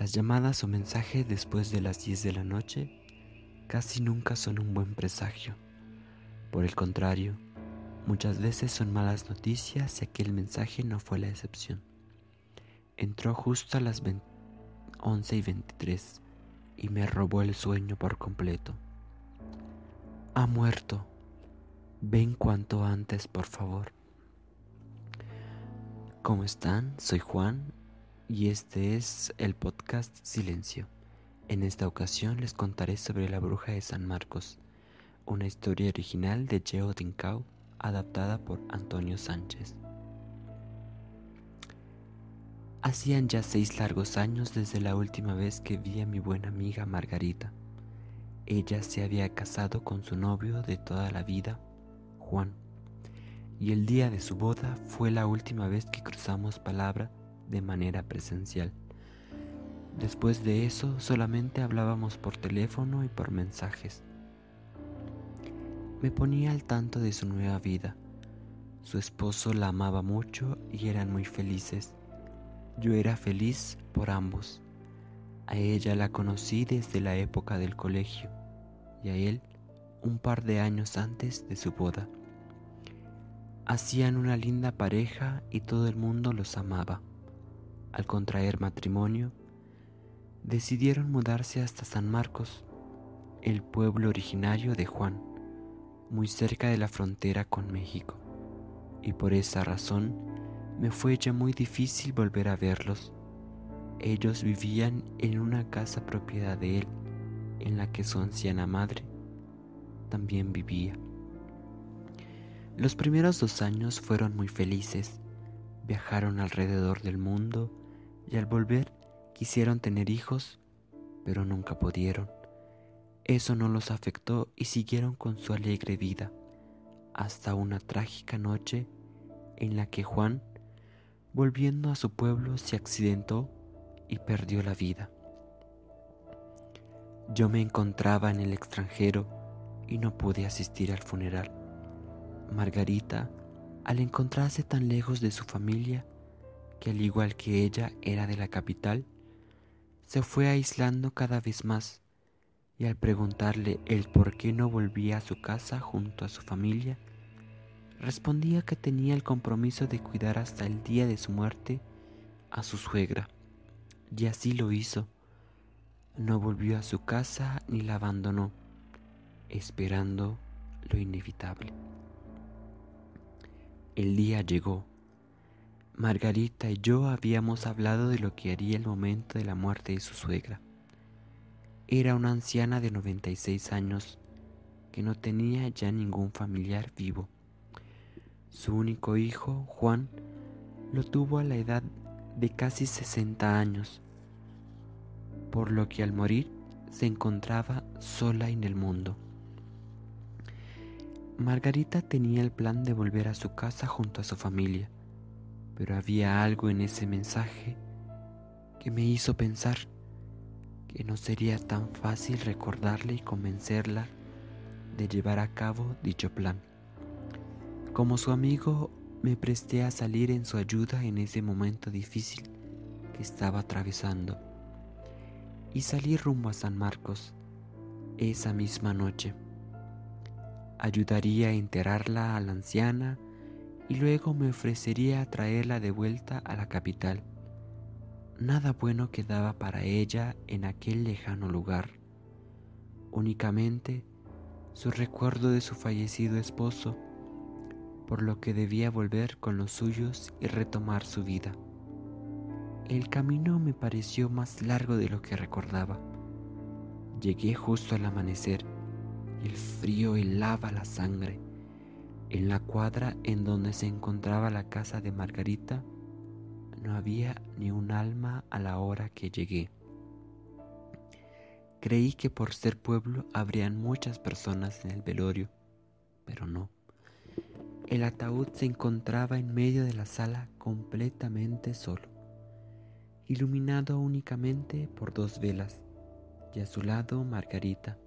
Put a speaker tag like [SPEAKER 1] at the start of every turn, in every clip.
[SPEAKER 1] Las llamadas o mensajes después de las 10 de la noche casi nunca son un buen presagio. Por el contrario, muchas veces son malas noticias y aquel mensaje no fue la excepción. Entró justo a las 11 y 23 y me robó el sueño por completo. Ha muerto. Ven cuanto antes, por favor. ¿Cómo están? Soy Juan y este es el podcast Silencio. En esta ocasión les contaré sobre la bruja de San Marcos, una historia original de Geo Dincao, adaptada por Antonio Sánchez. Hacían ya seis largos años desde la última vez que vi a mi buena amiga Margarita. Ella se había casado con su novio de toda la vida, Juan, y el día de su boda fue la última vez que cruzamos palabra de manera presencial. Después de eso solamente hablábamos por teléfono y por mensajes. Me ponía al tanto de su nueva vida. Su esposo la amaba mucho y eran muy felices. Yo era feliz por ambos. A ella la conocí desde la época del colegio y a él un par de años antes de su boda. Hacían una linda pareja y todo el mundo los amaba al contraer matrimonio, decidieron mudarse hasta San Marcos, el pueblo originario de Juan, muy cerca de la frontera con México, y por esa razón me fue ya muy difícil volver a verlos. Ellos vivían en una casa propiedad de él, en la que su anciana madre también vivía. Los primeros dos años fueron muy felices. Viajaron alrededor del mundo y al volver quisieron tener hijos, pero nunca pudieron. Eso no los afectó y siguieron con su alegre vida, hasta una trágica noche en la que Juan, volviendo a su pueblo, se accidentó y perdió la vida. Yo me encontraba en el extranjero y no pude asistir al funeral. Margarita, al encontrarse tan lejos de su familia, que al igual que ella era de la capital, se fue aislando cada vez más y al preguntarle el por qué no volvía a su casa junto a su familia, respondía que tenía el compromiso de cuidar hasta el día de su muerte a su suegra. Y así lo hizo. No volvió a su casa ni la abandonó, esperando lo inevitable. El día llegó Margarita y yo habíamos hablado de lo que haría el momento de la muerte de su suegra. Era una anciana de 96 años que no tenía ya ningún familiar vivo. Su único hijo, Juan, lo tuvo a la edad de casi 60 años, por lo que al morir se encontraba sola en el mundo. Margarita tenía el plan de volver a su casa junto a su familia pero había algo en ese mensaje que me hizo pensar que no sería tan fácil recordarle y convencerla de llevar a cabo dicho plan. Como su amigo, me presté a salir en su ayuda en ese momento difícil que estaba atravesando y salí rumbo a San Marcos esa misma noche. Ayudaría a enterarla a la anciana y luego me ofrecería a traerla de vuelta a la capital. Nada bueno quedaba para ella en aquel lejano lugar, únicamente su recuerdo de su fallecido esposo, por lo que debía volver con los suyos y retomar su vida. El camino me pareció más largo de lo que recordaba. Llegué justo al amanecer el frío helaba la sangre en la cuadra en donde se encontraba la casa de Margarita no había ni un alma a la hora que llegué. Creí que por ser pueblo habrían muchas personas en el velorio, pero no. El ataúd se encontraba en medio de la sala completamente solo, iluminado únicamente por dos velas, y a su lado Margarita,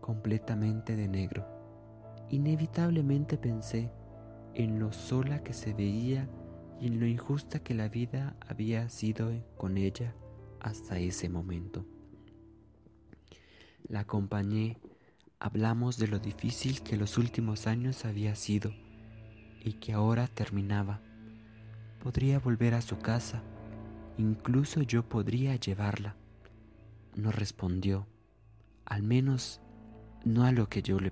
[SPEAKER 1] completamente de negro Inevitablemente pensé en lo sola que se veía y en lo injusta que la vida había sido con ella hasta ese momento. La acompañé, hablamos de lo difícil que los últimos años había sido y que ahora terminaba. Podría volver a su casa, incluso yo podría llevarla. No respondió, al menos no a lo que yo le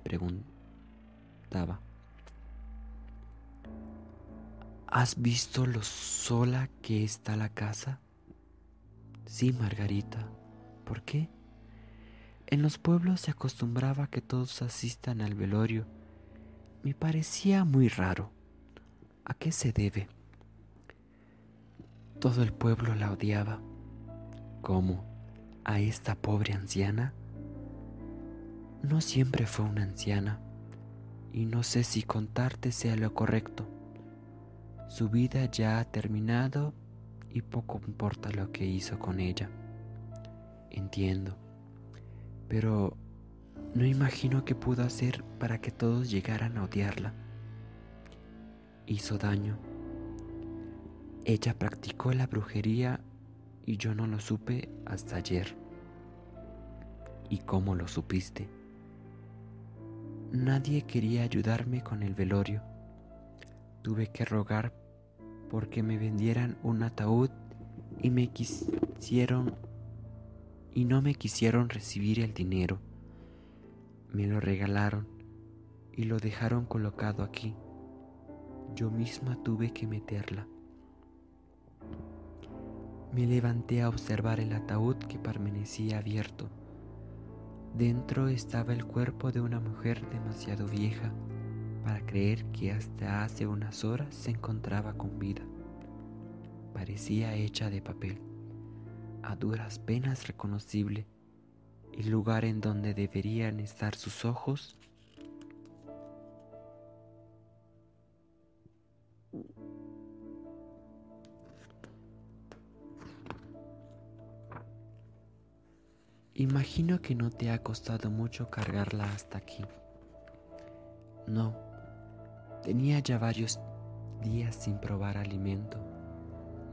[SPEAKER 1] ¿Has visto lo sola que está la casa? Sí, Margarita. ¿Por qué? En los pueblos se acostumbraba que todos asistan al velorio. Me parecía muy raro. ¿A qué se debe? Todo el pueblo la odiaba. ¿Cómo? ¿A esta pobre anciana? No siempre fue una anciana, y no sé si contarte sea lo correcto. Su vida ya ha terminado y poco importa lo que hizo con ella. Entiendo, pero no imagino qué pudo hacer para que todos llegaran a odiarla. Hizo daño. Ella practicó la brujería y yo no lo supe hasta ayer. ¿Y cómo lo supiste? Nadie quería ayudarme con el velorio. Tuve que rogar porque me vendieran un ataúd y me quisieron y no me quisieron recibir el dinero. Me lo regalaron y lo dejaron colocado aquí. Yo misma tuve que meterla. Me levanté a observar el ataúd que permanecía abierto. Dentro estaba el cuerpo de una mujer demasiado vieja para creer que hasta hace unas horas se encontraba con vida. Parecía hecha de papel, a duras penas reconocible, el lugar en donde deberían estar sus ojos Imagino que no te ha costado mucho cargarla hasta aquí. No, tenía ya varios días sin probar alimento.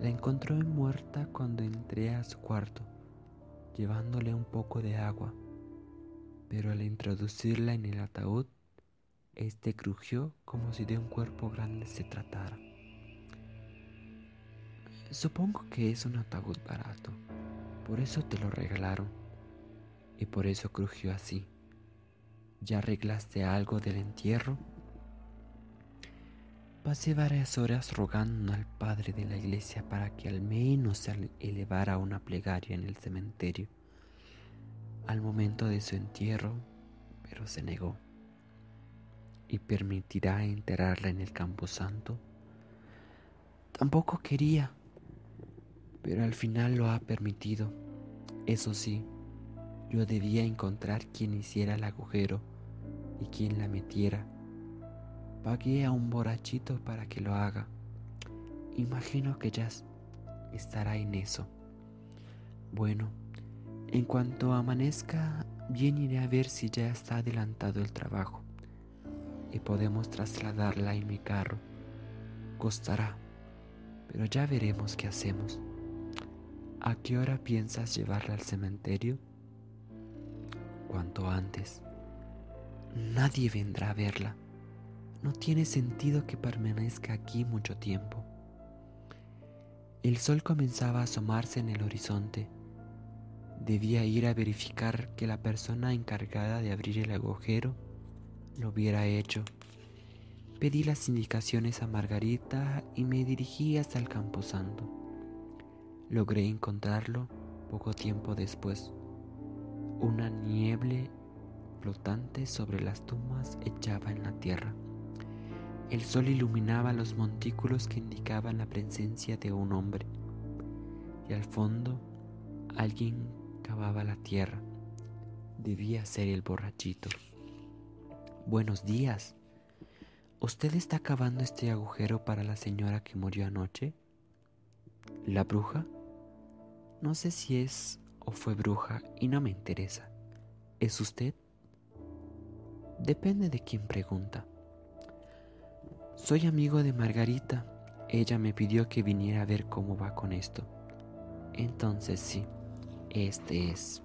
[SPEAKER 1] La encontró muerta cuando entré a su cuarto, llevándole un poco de agua, pero al introducirla en el ataúd, este crujió como si de un cuerpo grande se tratara. Supongo que es un ataúd barato, por eso te lo regalaron y por eso crujió así. ¿Ya arreglaste algo del entierro? Pasé varias horas rogando al padre de la iglesia para que al menos se elevara una plegaria en el cementerio al momento de su entierro, pero se negó. ¿Y permitirá enterrarla en el campo santo? Tampoco quería, pero al final lo ha permitido. Eso sí, yo debía encontrar quien hiciera el agujero y quien la metiera. Pagué a un borrachito para que lo haga. Imagino que ya estará en eso. Bueno, en cuanto amanezca, bien iré a ver si ya está adelantado el trabajo y podemos trasladarla en mi carro. Costará, pero ya veremos qué hacemos. ¿A qué hora piensas llevarla al cementerio? Cuanto antes. Nadie vendrá a verla. No tiene sentido que permanezca aquí mucho tiempo. El sol comenzaba a asomarse en el horizonte. Debía ir a verificar que la persona encargada de abrir el agujero lo hubiera hecho. Pedí las indicaciones a Margarita y me dirigí hasta el camposanto. Logré encontrarlo poco tiempo después. Una niebla flotante sobre las tumbas echaba en la tierra. El sol iluminaba los montículos que indicaban la presencia de un hombre. Y al fondo alguien cavaba la tierra. Debía ser el borrachito. Buenos días. ¿Usted está cavando este agujero para la señora que murió anoche? ¿La bruja? No sé si es o fue bruja y no me interesa. ¿Es usted? Depende de quién pregunta. Soy amigo de Margarita. Ella me pidió que viniera a ver cómo va con esto. Entonces sí, Este es.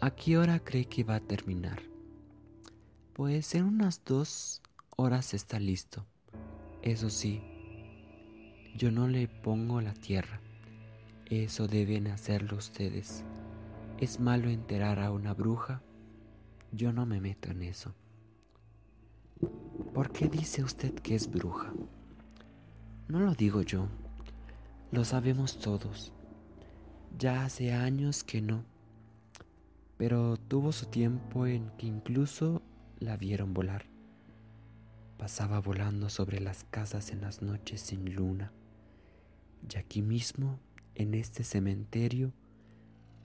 [SPEAKER 1] ¿A qué hora cree que va a terminar? Pues en unas dos horas está listo. Eso sí, yo no le pongo la tierra. Eso deben hacerlo ustedes. Es malo enterar a una bruja. Yo no me meto en eso. ¿Por qué dice usted que es bruja? No lo digo yo. Lo sabemos todos. Ya hace años que no. Pero tuvo su tiempo en que incluso la vieron volar. Pasaba volando sobre las casas en las noches sin luna. Y aquí mismo, en este cementerio,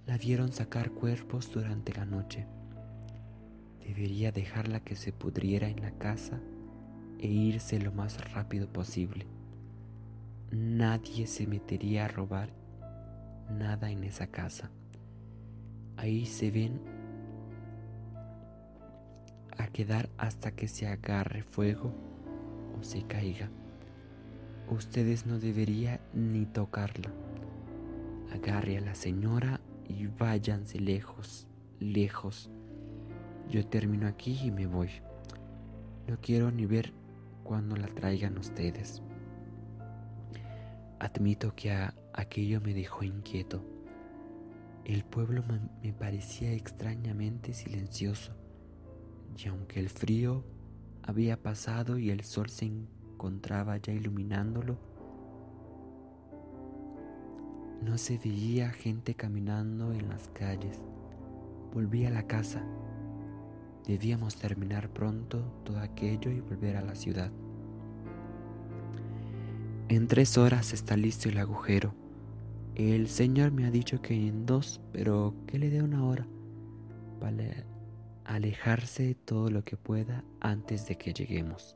[SPEAKER 1] la vieron sacar cuerpos durante la noche. Debería dejarla que se pudriera en la casa e irse lo más rápido posible. Nadie se metería a robar nada en esa casa. Ahí se ven a quedar hasta que se agarre fuego o se caiga. Ustedes no deberían ni tocarla. Agarre a la señora y váyanse lejos, lejos. Yo termino aquí y me voy. No quiero ni ver cuando la traigan ustedes. Admito que aquello me dejó inquieto. El pueblo me parecía extrañamente silencioso y aunque el frío había pasado y el sol se encontraba ya iluminándolo, no se veía gente caminando en las calles. Volví a la casa. Debíamos terminar pronto todo aquello y volver a la ciudad. En tres horas está listo el agujero. El Señor me ha dicho que en dos, pero que le dé una hora para alejarse todo lo que pueda antes de que lleguemos.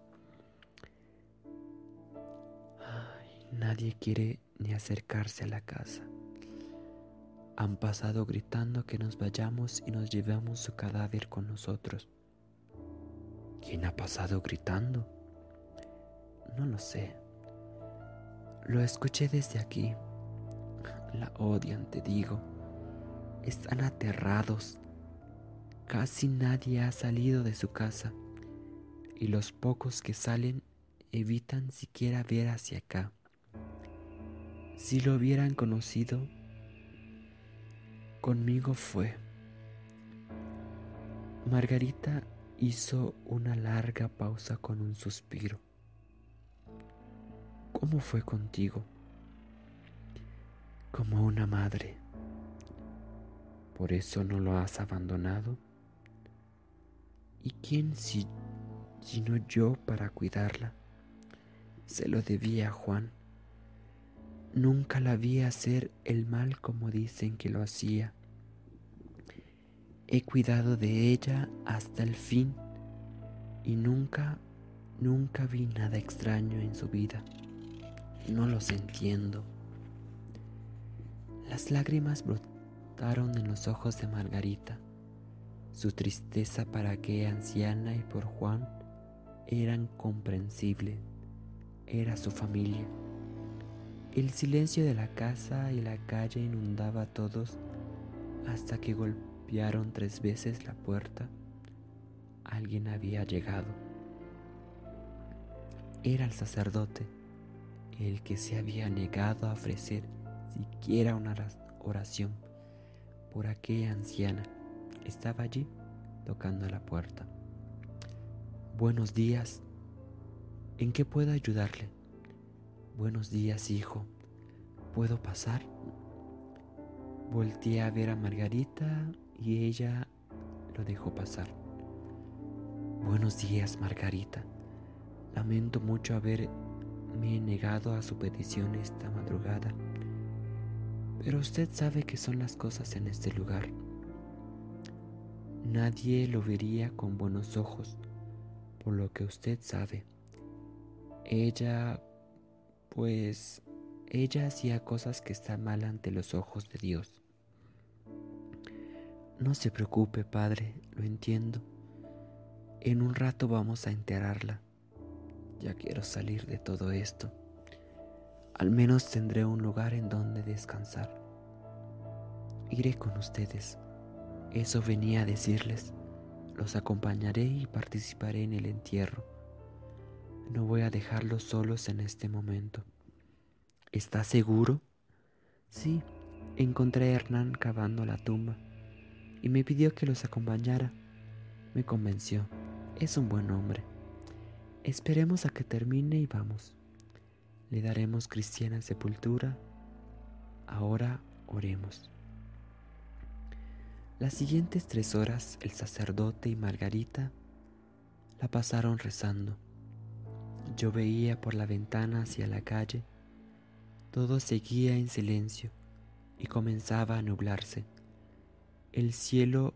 [SPEAKER 1] nadie quiere ni acercarse a la casa. Han pasado gritando que nos vayamos y nos llevamos su cadáver con nosotros. ¿Quién ha pasado gritando? No lo sé. Lo escuché desde aquí. La odian, te digo. Están aterrados Casi nadie ha salido de su casa y los pocos que salen evitan siquiera ver hacia acá. Si lo hubieran conocido, conmigo fue. Margarita hizo una larga pausa con un suspiro. ¿Cómo fue contigo? Como una madre. ¿Por eso no lo has abandonado? ¿Y quién si, sino yo para cuidarla? Se lo debía a Juan. Nunca la vi hacer el mal como dicen que lo hacía. He cuidado de ella hasta el fin y nunca, nunca vi nada extraño en su vida. No los entiendo. Las lágrimas brotaron en los ojos de Margarita. Su tristeza para aquella anciana y por Juan eran comprensible. Era su familia. El silencio de la casa y la calle inundaba a todos hasta que golpearon tres veces la puerta. Alguien había llegado. Era el sacerdote, el que se había negado a ofrecer siquiera una oración por aquella anciana estaba allí tocando la puerta. Buenos días. ¿En qué puedo ayudarle? Buenos días, hijo. ¿Puedo pasar? Volteé a ver a Margarita y ella lo dejó pasar. Buenos días, Margarita. Lamento mucho haberme negado a su petición esta madrugada, pero usted sabe que son las cosas en este lugar nadie lo vería con buenos ojos, por lo que usted sabe. Ella, pues, ella hacía cosas que están mal ante los ojos de Dios. No se preocupe, padre, lo entiendo. En un rato vamos a enterarla. Ya quiero salir de todo esto. Al menos tendré un lugar en donde descansar. iré con ustedes. Eso venía a decirles. Los acompañaré y participaré en el entierro. No voy a dejarlos solos en este momento. ¿Estás seguro? Sí, encontré a Hernán cavando la tumba y me pidió que los acompañara. Me convenció. Es un buen hombre. Esperemos a que termine y vamos. Le daremos cristiana sepultura. Ahora oremos. Las siguientes tres horas el sacerdote y Margarita la pasaron rezando. Yo veía por la ventana hacia la calle. Todo seguía en silencio y comenzaba a nublarse. El cielo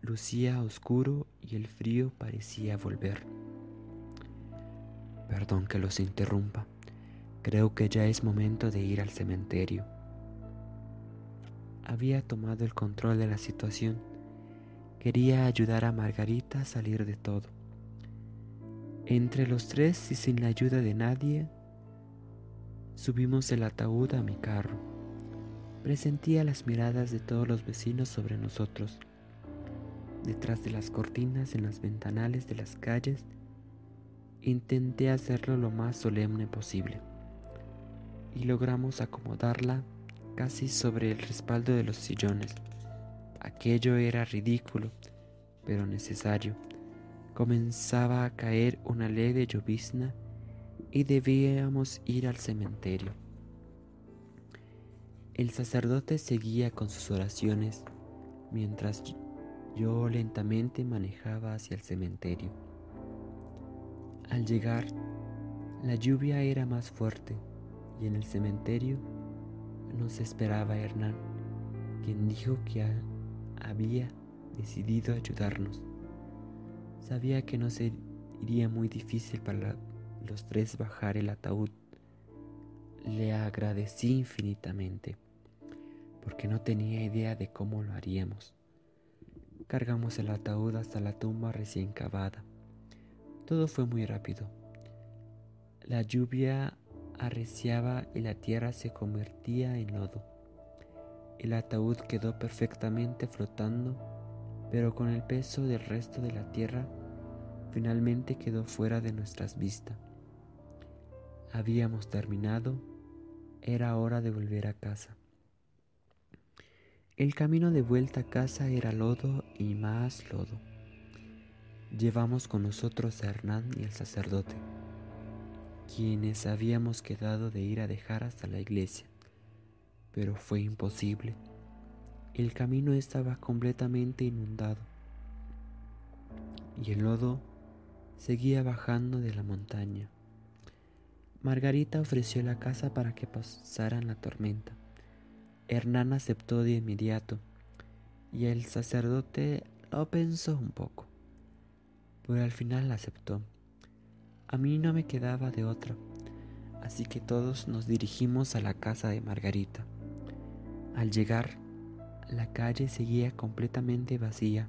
[SPEAKER 1] lucía oscuro y el frío parecía volver. Perdón que los interrumpa. Creo que ya es momento de ir al cementerio había tomado el control de la situación. Quería ayudar a Margarita a salir de todo. Entre los tres y sin la ayuda de nadie, subimos el ataúd a mi carro. Presentía las miradas de todos los vecinos sobre nosotros. Detrás de las cortinas en las ventanales de las calles, intenté hacerlo lo más solemne posible y logramos acomodarla casi sobre el respaldo de los sillones. Aquello era ridículo, pero necesario. Comenzaba a caer una leve llovizna y debíamos ir al cementerio. El sacerdote seguía con sus oraciones mientras yo lentamente manejaba hacia el cementerio. Al llegar, la lluvia era más fuerte y en el cementerio nos esperaba Hernán, quien dijo que había decidido ayudarnos. Sabía que no sería muy difícil para los tres bajar el ataúd. Le agradecí infinitamente, porque no tenía idea de cómo lo haríamos. Cargamos el ataúd hasta la tumba recién cavada. Todo fue muy rápido. La lluvia arreciaba y la tierra se convertía en lodo. El ataúd quedó perfectamente flotando, pero con el peso del resto de la tierra finalmente quedó fuera de nuestras vistas. Habíamos terminado, era hora de volver a casa. El camino de vuelta a casa era lodo y más lodo. Llevamos con nosotros a Hernán y al sacerdote quienes habíamos quedado de ir a dejar hasta la iglesia, pero fue imposible. El camino estaba completamente inundado y el lodo seguía bajando de la montaña. Margarita ofreció la casa para que pasaran la tormenta. Hernán aceptó de inmediato y el sacerdote lo pensó un poco, pero al final aceptó. A mí no me quedaba de otra, así que todos nos dirigimos a la casa de Margarita. Al llegar, la calle seguía completamente vacía,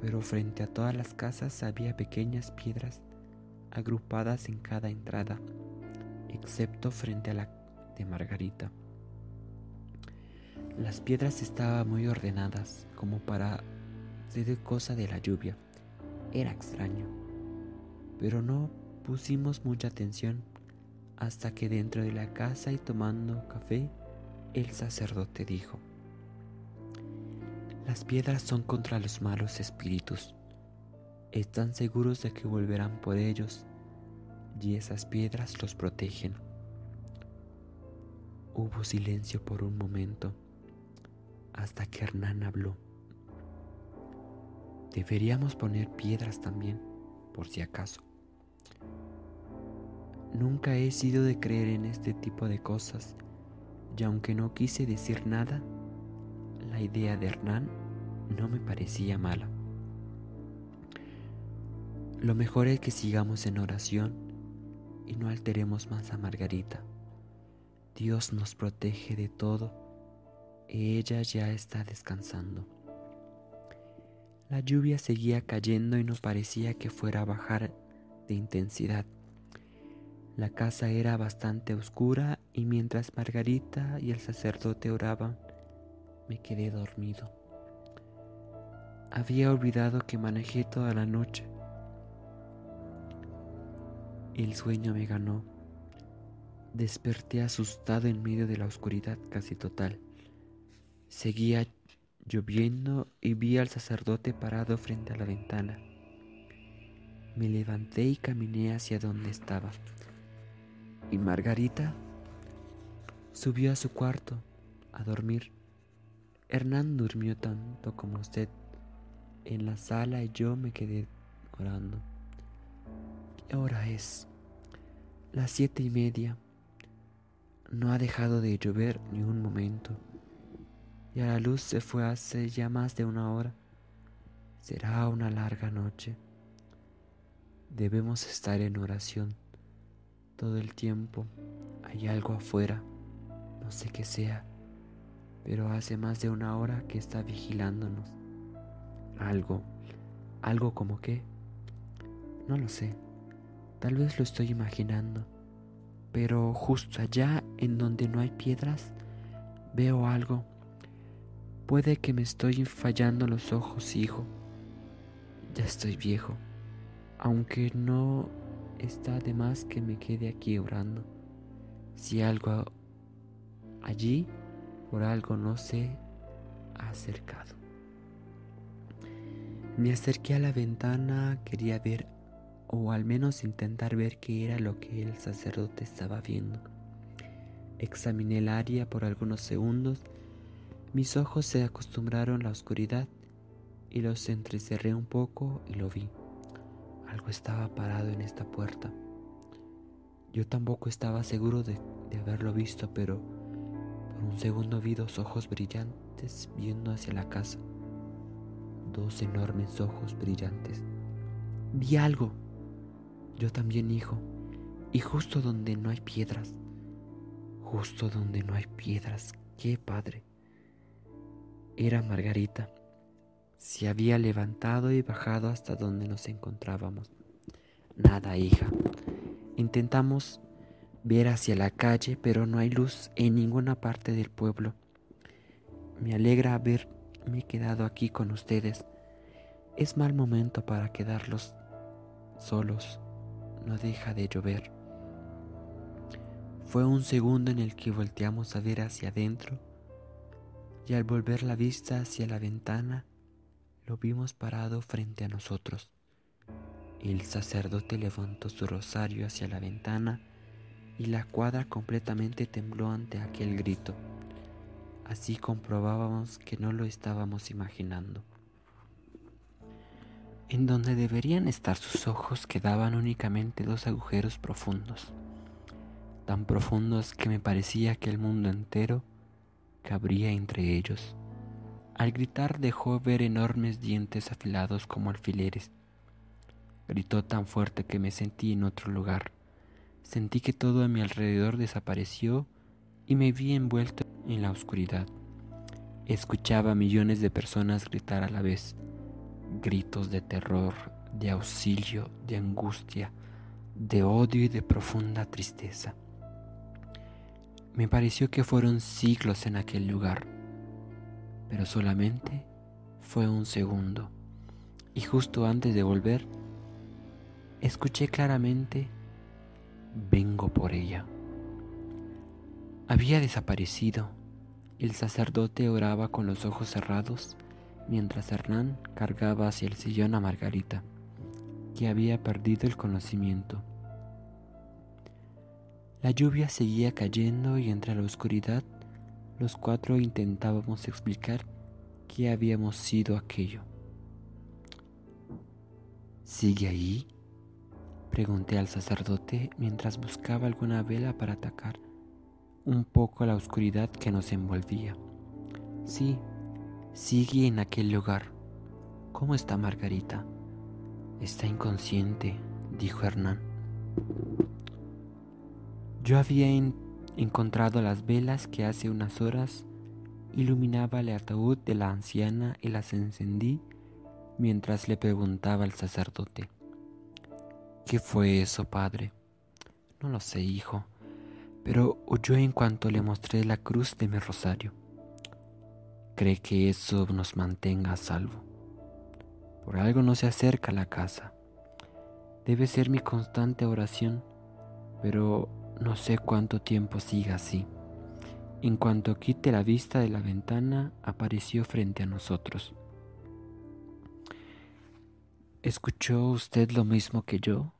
[SPEAKER 1] pero frente a todas las casas había pequeñas piedras agrupadas en cada entrada, excepto frente a la de Margarita. Las piedras estaban muy ordenadas, como para ser cosa de la lluvia. Era extraño pero no pusimos mucha atención hasta que dentro de la casa y tomando café, el sacerdote dijo, las piedras son contra los malos espíritus. Están seguros de que volverán por ellos y esas piedras los protegen. Hubo silencio por un momento hasta que Hernán habló. Deberíamos poner piedras también, por si acaso. Nunca he sido de creer en este tipo de cosas, y aunque no quise decir nada, la idea de Hernán no me parecía mala. Lo mejor es que sigamos en oración y no alteremos más a Margarita. Dios nos protege de todo y ella ya está descansando. La lluvia seguía cayendo y no parecía que fuera a bajar de intensidad. La casa era bastante oscura y mientras Margarita y el sacerdote oraban, me quedé dormido. Había olvidado que manejé toda la noche. El sueño me ganó. Desperté asustado en medio de la oscuridad casi total. Seguía lloviendo y vi al sacerdote parado frente a la ventana. Me levanté y caminé hacia donde estaba. ¿Y Margarita? Subió a su cuarto a dormir. Hernán durmió tanto como usted en la sala y yo me quedé orando. ¿Qué hora es? Las siete y media. No ha dejado de llover ni un momento. Y a la luz se fue hace ya más de una hora. Será una larga noche. Debemos estar en oración todo el tiempo. Hay algo afuera, no sé qué sea, pero hace más de una hora que está vigilándonos. Algo, algo como qué. No lo sé, tal vez lo estoy imaginando, pero justo allá en donde no hay piedras, veo algo. Puede que me estoy fallando los ojos, hijo. Ya estoy viejo aunque no está de más que me quede aquí orando. Si algo allí por algo no se ha acercado. Me acerqué a la ventana, quería ver o al menos intentar ver qué era lo que el sacerdote estaba viendo. Examiné el área por algunos segundos, mis ojos se acostumbraron a la oscuridad y los entrecerré un poco y lo vi. Algo estaba parado en esta puerta. Yo tampoco estaba seguro de, haberlo visto, pero un segundo vi dos ojos brillantes viendo hacia la casa. Dos enormes ojos brillantes. Vi algo. Yo también, hijo. Y justo donde no hay piedras. Justo donde no hay piedras. ¡Qué padre! Era Margarita se había levantado y bajado hasta donde nos encontrábamos. Nada, hija. Intentamos ver hacia la calle, pero no hay luz en ninguna parte del pueblo. Me alegra haberme quedado aquí con ustedes. Es mal momento para quedarlos solos. No deja de llover. Fue un segundo en el que volteamos a ver hacia adentro y al volver la vista hacia la ventana lo vimos parado frente a nosotros. El sacerdote levantó su rosario hacia la ventana y la cuadra completamente tembló ante aquel grito. Así comprobábamos que no lo estábamos imaginando. En donde deberían estar sus ojos quedaban únicamente dos agujeros profundos, tan profundos que me parecía que el mundo entero cabría entre ellos. Al gritar dejó ver enormes dientes afilados como alfileres. Gritó tan fuerte que me sentí en otro lugar. Sentí que todo a mi alrededor desapareció y me vi envuelto en la oscuridad. Escuchaba a millones de personas gritar a la vez, gritos de terror, de auxilio, de angustia, de odio y de profunda tristeza. Me pareció que fueron siglos en aquel lugar pero solamente fue un segundo. Y justo antes de volver, escuché claramente, vengo por ella. Había desaparecido. El sacerdote oraba con los ojos cerrados mientras Hernán cargaba hacia el sillón a Margarita, que había perdido el conocimiento. La lluvia seguía cayendo y entre la oscuridad los cuatro intentábamos explicar qué habíamos sido aquello. ¿Sigue ahí? Pregunté al sacerdote mientras buscaba alguna vela para atacar un poco la oscuridad que nos envolvía. Sí, sigue en aquel lugar. ¿Cómo está Margarita? Está inconsciente, dijo Hernán. Yo había encontrado las velas que hace unas horas iluminaba el ataúd de la anciana y las encendí mientras le preguntaba al sacerdote. ¿Qué fue eso, padre? No lo sé, hijo, pero huyó en cuanto le mostré la cruz de mi rosario. cree que eso nos mantenga a salvo. Por algo no se acerca a la casa. Debe ser mi constante oración, pero no sé cuánto tiempo siga así. En cuanto quite la vista de la ventana, apareció frente a nosotros. ¿Escuchó usted lo mismo que yo?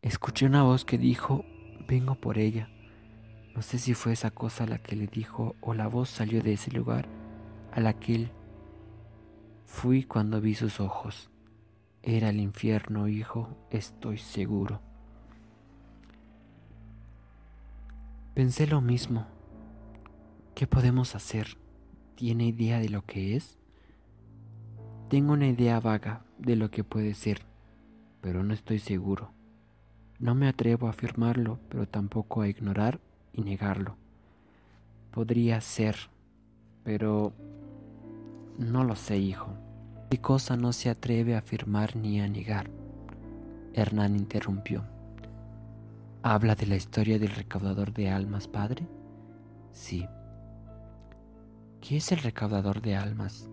[SPEAKER 1] Escuché una voz que dijo, vengo por ella. No sé si fue esa cosa la que le dijo o la voz salió de ese lugar a la que él fui cuando vi sus ojos. Era el infierno, hijo, estoy seguro. Pensé lo mismo. ¿Qué podemos hacer? ¿Tiene idea de lo que es? Tengo una idea vaga de lo que puede ser, pero no estoy seguro. No me atrevo a afirmarlo, pero tampoco a ignorar y negarlo. Podría ser, pero no lo sé, hijo. ¿Qué cosa no se atreve a afirmar ni a negar? Hernán interrumpió. ¿Habla de la historia del recaudador de almas, padre? Sí. ¿Qué es el recaudador de almas?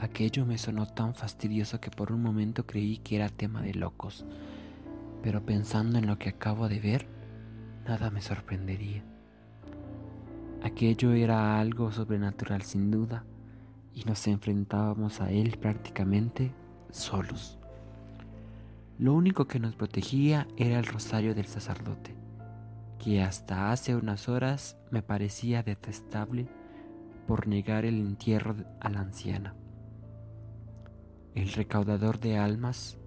[SPEAKER 1] Aquello me sonó tan fastidioso que por un momento creí que era tema de locos pero pensando en lo que acabo de ver, nada me sorprendería. Aquello era algo sobrenatural sin duda, y nos enfrentábamos a él prácticamente solos. Lo único que nos protegía era el rosario del sacerdote, que hasta hace unas horas me parecía detestable por negar el entierro a la anciana. El recaudador de almas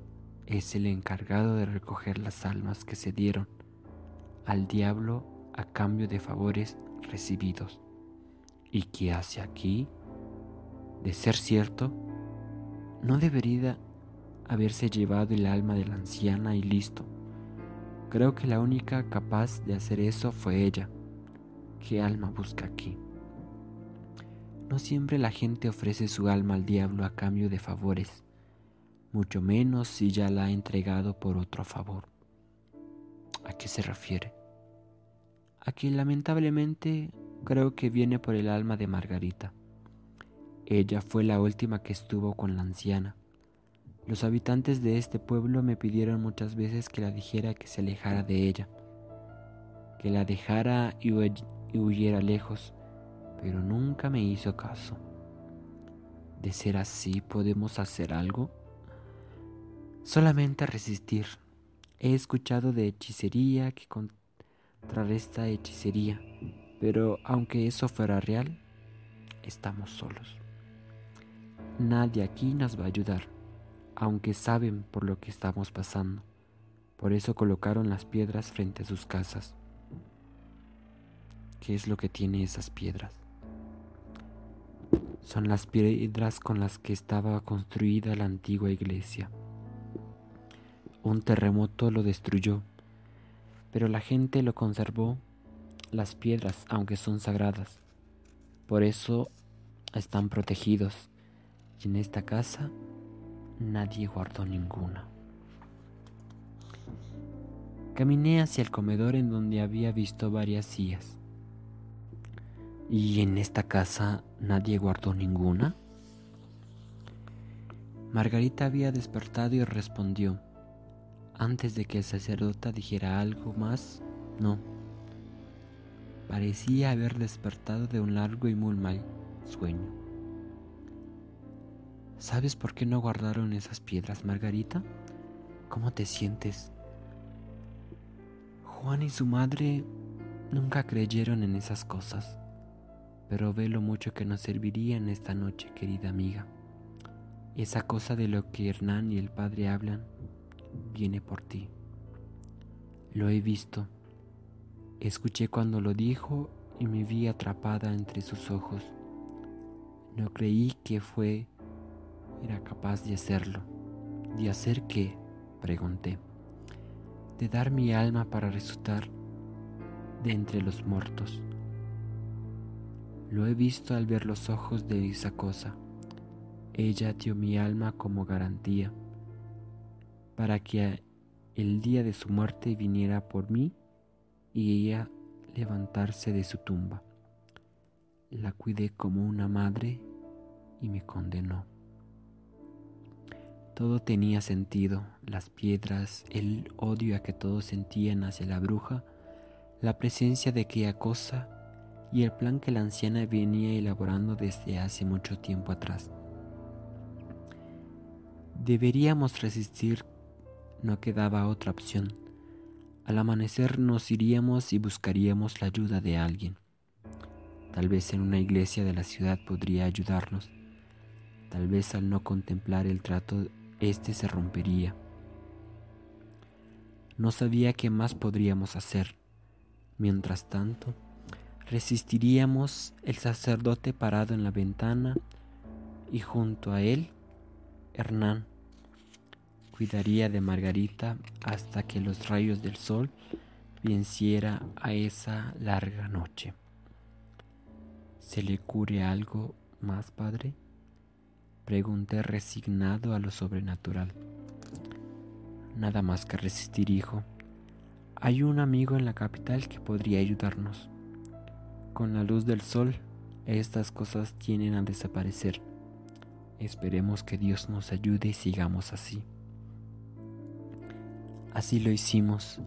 [SPEAKER 1] es el encargado de recoger las almas que se dieron al diablo a cambio de favores recibidos. ¿Y qué hace aquí? De ser cierto, no debería haberse llevado el alma de la anciana y listo. Creo que la única capaz de hacer eso fue ella. ¿Qué alma busca aquí? No siempre la gente ofrece su alma al diablo a cambio de favores mucho menos si ya la ha entregado por otro favor. ¿A qué se refiere? A que lamentablemente creo que viene por el alma de Margarita. Ella fue la última que estuvo con la anciana. Los habitantes de este pueblo me pidieron muchas veces que la dijera que se alejara de ella, que la dejara y huyera lejos, pero nunca me hizo caso. De ser así, ¿podemos hacer algo? solamente resistir. He escuchado de hechicería que contrarresta hechicería, pero aunque eso fuera real, estamos solos. Nadie aquí nos va a ayudar, aunque saben por lo que estamos pasando. Por eso colocaron las piedras frente a sus casas. ¿Qué es lo que tiene esas piedras? Son las piedras con las que estaba construida la antigua iglesia. Un terremoto lo destruyó, pero la gente lo conservó, las piedras, aunque son sagradas. Por eso están protegidos. Y en esta casa nadie guardó ninguna. Caminé hacia el comedor en donde había visto varias sillas. ¿Y en esta casa nadie guardó ninguna? Margarita había despertado y respondió, antes de que el sacerdote dijera algo más, no. Parecía haber despertado de un largo y muy mal sueño. ¿Sabes por qué no guardaron esas piedras, Margarita? ¿Cómo te sientes? Juan y su madre nunca creyeron en esas cosas, pero ve lo mucho que nos serviría en esta noche, querida amiga. Esa cosa de lo que Hernán y el padre hablan viene por ti. Lo he visto. Escuché cuando lo dijo y me vi atrapada entre sus ojos. No creí que fue era capaz de hacerlo. ¿De hacer qué? pregunté. De dar mi alma para resucitar de entre los muertos. Lo he visto al ver los ojos de esa cosa. Ella dio mi alma como garantía para que el día de su muerte viniera por mí y ella levantarse de su tumba. la cuidé como una madre y me condenó. Todo tenía sentido, las piedras, el odio a que todos sentían hacia la bruja, la presencia de aquella cosa y el plan que la anciana venía elaborando desde hace mucho tiempo atrás. Deberíamos resistir, no quedaba otra opción. Al amanecer nos iríamos y buscaríamos la ayuda de alguien. Tal vez en una iglesia de la ciudad podría ayudarnos. Tal vez al no contemplar el trato, éste se rompería. No sabía qué más podríamos hacer. Mientras tanto, resistiríamos el sacerdote parado en la ventana y junto a él, Hernán cuidaría de Margarita hasta que los rayos del sol venciera a esa larga noche. ¿Se le cure algo más, padre? Pregunté resignado a lo sobrenatural. Nada más que resistir, hijo. Hay un amigo en la capital que podría ayudarnos. Con la luz del sol, estas cosas tienen a desaparecer. Esperemos que Dios nos ayude y sigamos así. Así lo hicimos.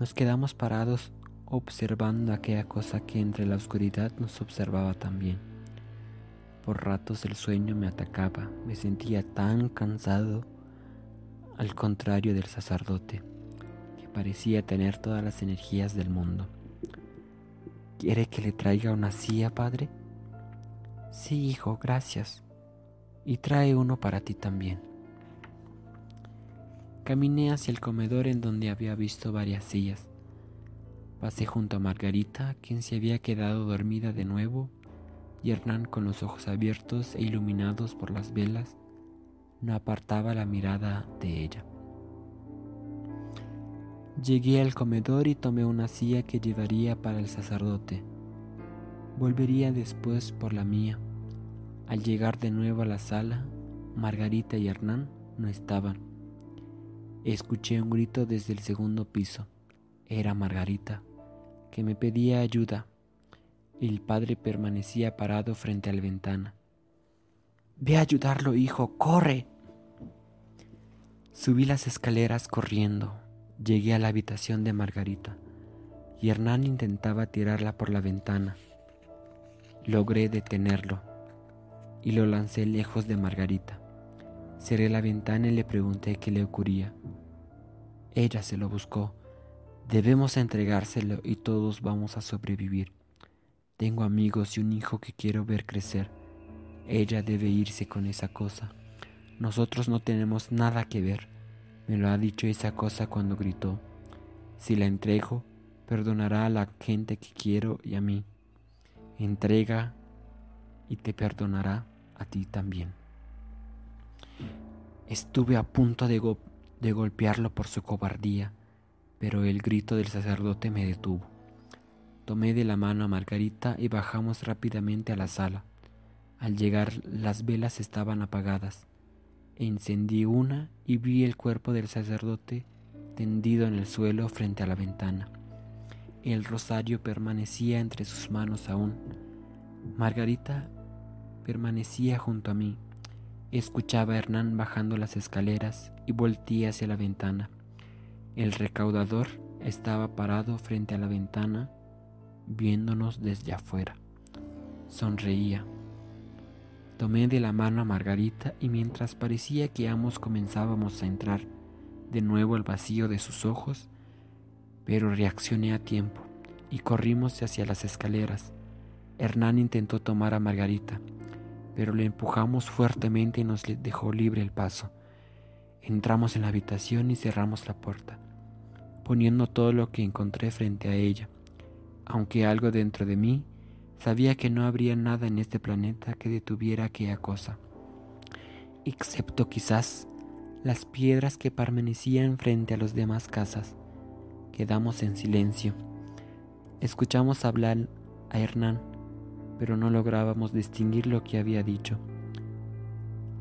[SPEAKER 1] Nos quedamos parados observando aquella cosa que entre la oscuridad nos observaba también. Por ratos el sueño me atacaba, me sentía tan cansado, al contrario del sacerdote, que parecía tener todas las energías del mundo. ¿Quiere que le traiga una silla, padre? Sí, hijo, gracias. Y trae uno para ti también. Caminé hacia el comedor en donde había visto varias sillas. Pasé junto a Margarita, quien se había quedado dormida de nuevo, y Hernán, con los ojos abiertos e iluminados por las velas, no apartaba la mirada de ella. Llegué al comedor y tomé una silla que llevaría para el sacerdote. Volvería después por la mía. Al llegar de nuevo a la sala, Margarita y Hernán no estaban. Escuché un grito desde el segundo piso. Era Margarita, que me pedía ayuda. El padre permanecía parado frente a la ventana. Ve a ayudarlo, hijo, corre. Subí las escaleras corriendo. Llegué a la habitación de Margarita y Hernán intentaba tirarla por la ventana. Logré detenerlo y lo lancé lejos de Margarita. Cerré la ventana y le pregunté qué le ocurría. Ella se lo buscó. Debemos entregárselo y todos vamos a sobrevivir. Tengo amigos y un hijo que quiero ver crecer. Ella debe irse con esa cosa. Nosotros no tenemos nada que ver. Me lo ha dicho esa cosa cuando gritó. Si la entrego, perdonará a la gente que quiero y a mí. Entrega y te perdonará a ti también. Estuve a punto de, golpearlo por su cobardía, pero el grito del sacerdote me detuvo. Tomé de la mano a Margarita y bajamos rápidamente a la sala. Al llegar las velas estaban apagadas. Encendí una y vi el cuerpo del sacerdote tendido en el suelo frente a la ventana. El rosario permanecía entre sus manos aún. Margarita permanecía junto a mí. Escuchaba a Hernán bajando las escaleras y volteé hacia la ventana. El recaudador estaba parado frente a la ventana, viéndonos desde afuera. Sonreía. Tomé de la mano a Margarita y mientras parecía que ambos comenzábamos a entrar de nuevo al vacío de sus ojos, pero reaccioné a tiempo y corrimos hacia las escaleras. Hernán intentó tomar a Margarita, pero le empujamos fuertemente y nos dejó libre el paso. Entramos en la habitación y cerramos la puerta, poniendo todo lo que encontré frente a ella, aunque algo dentro de mí sabía que no habría nada en este planeta que detuviera aquella cosa, excepto quizás las piedras que permanecían frente a las demás casas. Quedamos en silencio. Escuchamos hablar a Hernán pero no lográbamos distinguir lo que había dicho.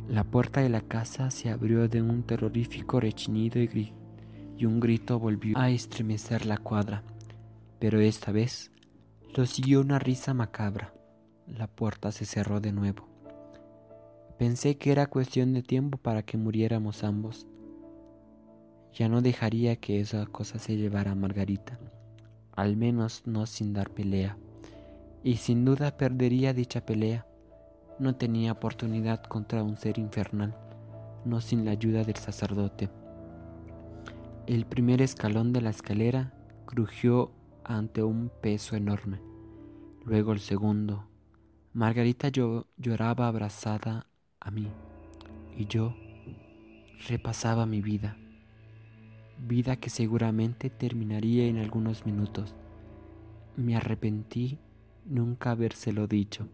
[SPEAKER 1] La puerta de la casa se abrió de un terrorífico rechinido y, y un grito volvió a estremecer la cuadra, pero esta vez lo siguió una risa macabra. la puerta se cerró de nuevo. Pensé que era cuestión de tiempo para que muriéramos ambos. Ya no dejaría que esa cosa se llevara a Margarita, al menos no sin dar pelea, y sin duda perdería dicha pelea. No tenía oportunidad contra un ser infernal, no sin la ayuda del sacerdote. El primer escalón de la escalera crujió ante un peso enorme. Luego el segundo. Margarita lloraba abrazada a mí y yo repasaba mi vida. Vida que seguramente terminaría en algunos minutos. Me arrepentí nunca habérselo dicho.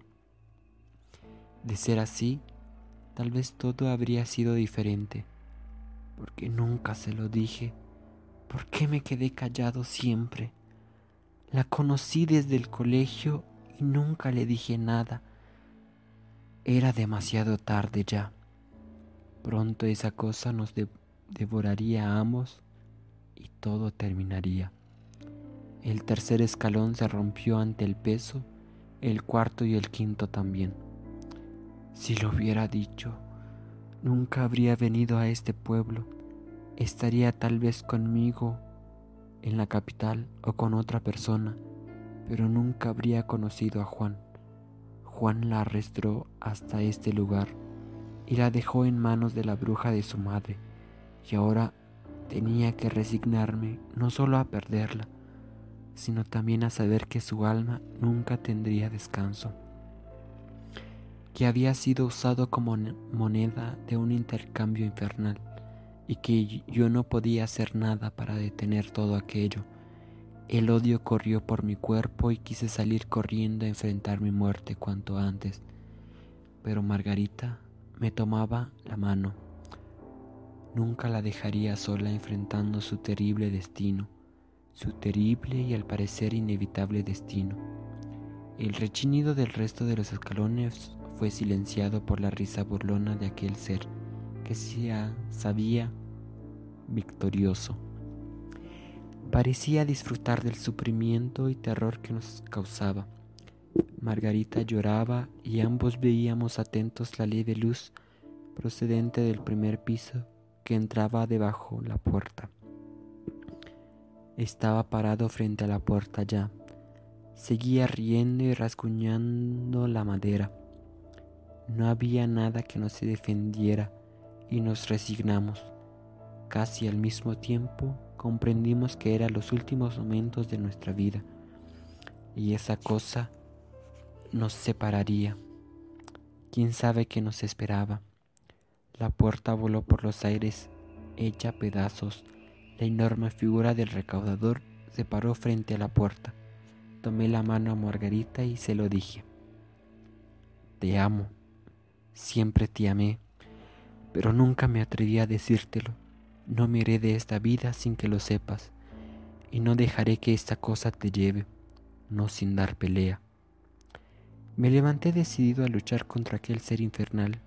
[SPEAKER 1] De ser así, tal vez todo habría sido diferente, porque nunca se lo dije ¿Por qué me quedé callado siempre? La conocí desde el colegio y nunca le dije nada. Era demasiado tarde ya. Pronto esa cosa nos devoraría a ambos y todo terminaría. El tercer escalón se rompió ante el peso, el cuarto y el quinto también. Si lo hubiera dicho, nunca habría venido a este pueblo estaría tal vez conmigo en la capital o con otra persona, pero nunca habría conocido a Juan. Juan la arrastró hasta este lugar y la dejó en manos de la bruja de su madre, y ahora tenía que resignarme no solo a perderla, sino también a saber que su alma nunca tendría descanso, que había sido usado como moneda de un intercambio infernal y que yo no podía hacer nada para detener todo aquello. El odio corrió por mi cuerpo y quise salir corriendo a enfrentar mi muerte cuanto antes. Pero Margarita me tomaba la mano. Nunca la dejaría sola enfrentando su terrible destino, su terrible y al parecer inevitable destino. El rechinido del resto de los escalones fue silenciado por la risa burlona de aquel ser que se sabía victorioso. Parecía disfrutar del sufrimiento y terror que nos causaba. Margarita lloraba y ambos veíamos atentos la leve luz procedente del primer piso que entraba debajo la puerta. Estaba parado frente a la puerta ya. Seguía riendo y rasguñando la madera. No había nada que no se defendiera y nos resignamos. Casi al mismo tiempo comprendimos que eran los últimos momentos de nuestra vida y esa cosa nos separaría. ¿Quién sabe qué nos esperaba? La puerta voló por los aires, hecha pedazos. La enorme figura del recaudador se paró frente a la puerta. Tomé la mano a Margarita y se lo dije. Te amo, siempre te amé pero nunca me atreví a decírtelo. No me iré de esta vida sin que lo sepas, y no dejaré que esta cosa te lleve, no sin dar pelea. Me levanté decidido a luchar contra aquel ser infernal,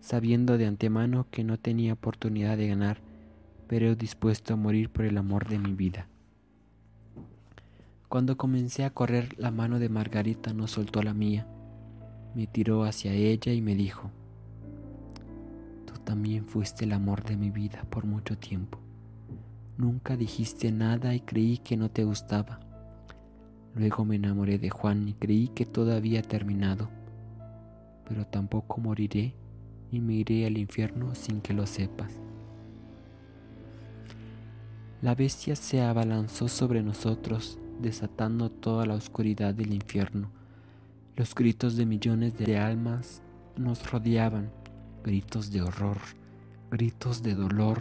[SPEAKER 1] sabiendo de antemano que no tenía oportunidad de ganar, pero dispuesto a morir por el amor de mi vida. Cuando comencé a correr, la mano de Margarita no soltó la mía. Me tiró hacia ella y me dijo, también fuiste el amor de mi vida por mucho tiempo. Nunca dijiste nada y creí que no te gustaba. Luego me enamoré de Juan y creí que todo había terminado. Pero tampoco moriré y me iré al infierno sin que lo sepas. La bestia se abalanzó sobre nosotros, desatando toda la oscuridad del infierno. Los gritos de millones de almas nos rodeaban gritos de horror, gritos de dolor,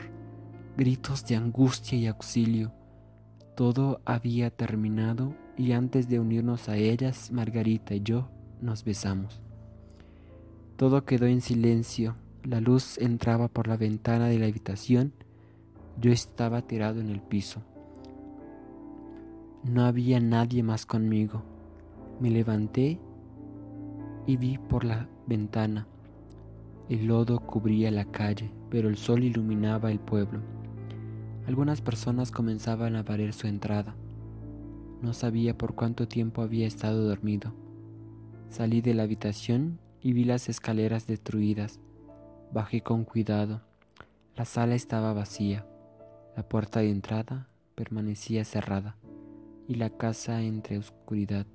[SPEAKER 1] gritos de angustia y auxilio. Todo había terminado y antes de unirnos a ellas, Margarita y yo nos besamos. Todo quedó en silencio, la luz entraba por la ventana de la habitación, yo estaba tirado en el piso. No había nadie más conmigo. Me levanté y vi por la ventana el lodo cubría la calle, pero el sol iluminaba el pueblo. Algunas personas comenzaban a valer su entrada. No sabía por cuánto tiempo había estado dormido. Salí de la habitación y vi las escaleras destruidas. Bajé con cuidado. La sala estaba vacía. La puerta de entrada permanecía cerrada y la casa entre oscuridad.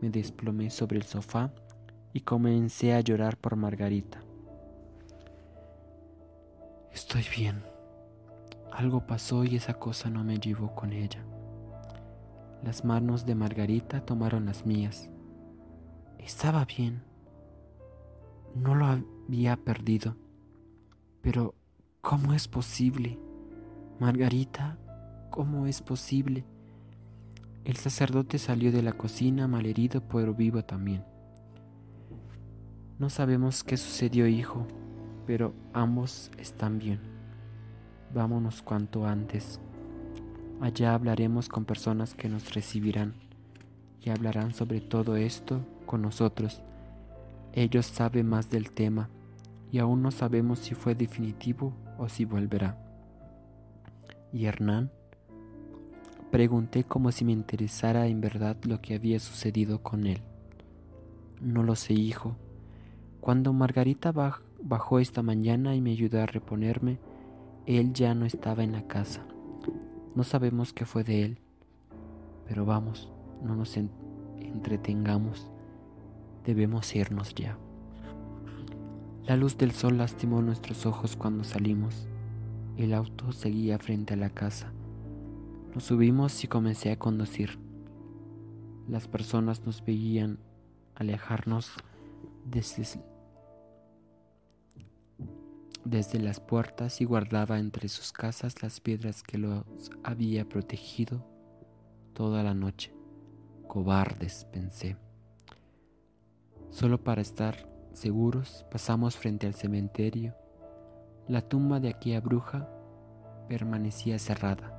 [SPEAKER 1] Me desplomé sobre el sofá y comencé a llorar por Margarita. Estoy bien. Algo pasó y esa cosa no me llevó con ella. Las manos de Margarita tomaron las mías. Estaba bien. No lo había perdido. Pero, ¿cómo es posible? Margarita, ¿cómo es posible? El sacerdote salió de la cocina malherido pero vivo también. No sabemos qué sucedió, hijo, pero ambos están bien. Vámonos cuanto antes. Allá hablaremos con personas que nos recibirán y hablarán sobre todo esto con nosotros. Ellos saben más del tema y aún no sabemos si fue definitivo o si volverá. ¿Y Hernán? Pregunté como si me interesara en verdad lo que había sucedido con él. No lo sé, hijo. Cuando Margarita bajó esta mañana y me ayudó a reponerme, él ya no estaba en la casa. No sabemos qué fue de él, pero vamos, no nos entretengamos. Debemos irnos ya. La luz del sol lastimó nuestros ojos cuando salimos. El auto seguía frente a la casa. Nos subimos y comencé a conducir. Las personas nos veían alejarnos desde desde las puertas y guardaba entre sus casas las piedras que los había protegido toda la noche. Cobardes, pensé. Solo para estar seguros pasamos frente al cementerio. La tumba de aquella bruja permanecía cerrada.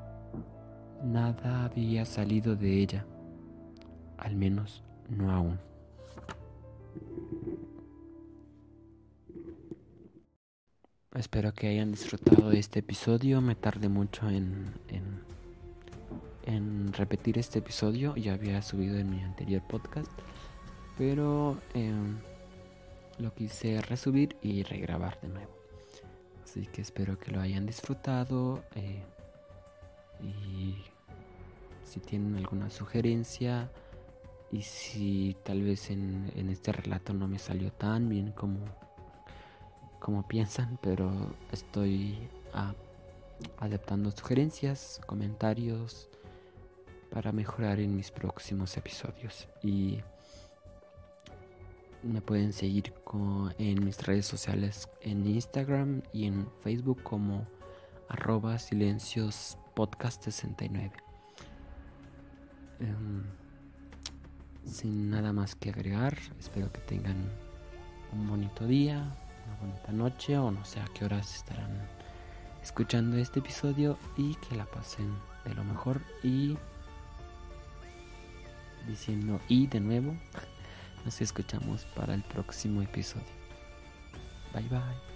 [SPEAKER 1] Nada había salido de ella, al menos no aún. Espero que hayan disfrutado este episodio. Me tardé mucho en, en, repetir este episodio. Ya había subido en mi anterior podcast. Pero em, lo quise resubir y regrabar de nuevo. Así que espero que lo hayan disfrutado. Eh, y si tienen alguna sugerencia. Y si tal vez en este relato no me salió tan bien como como piensan, pero estoy ah, adaptando sugerencias, comentarios para mejorar en mis próximos episodios. Y me pueden seguir en mis redes sociales en Instagram y en Facebook como arroba silencios podcast 69. Em, sin nada más que agregar, espero que tengan un bonito día, bonita noche o no sé a qué horas estarán escuchando este episodio y que la pasen de lo mejor y diciendo y de nuevo nos escuchamos para el próximo episodio. Bye bye.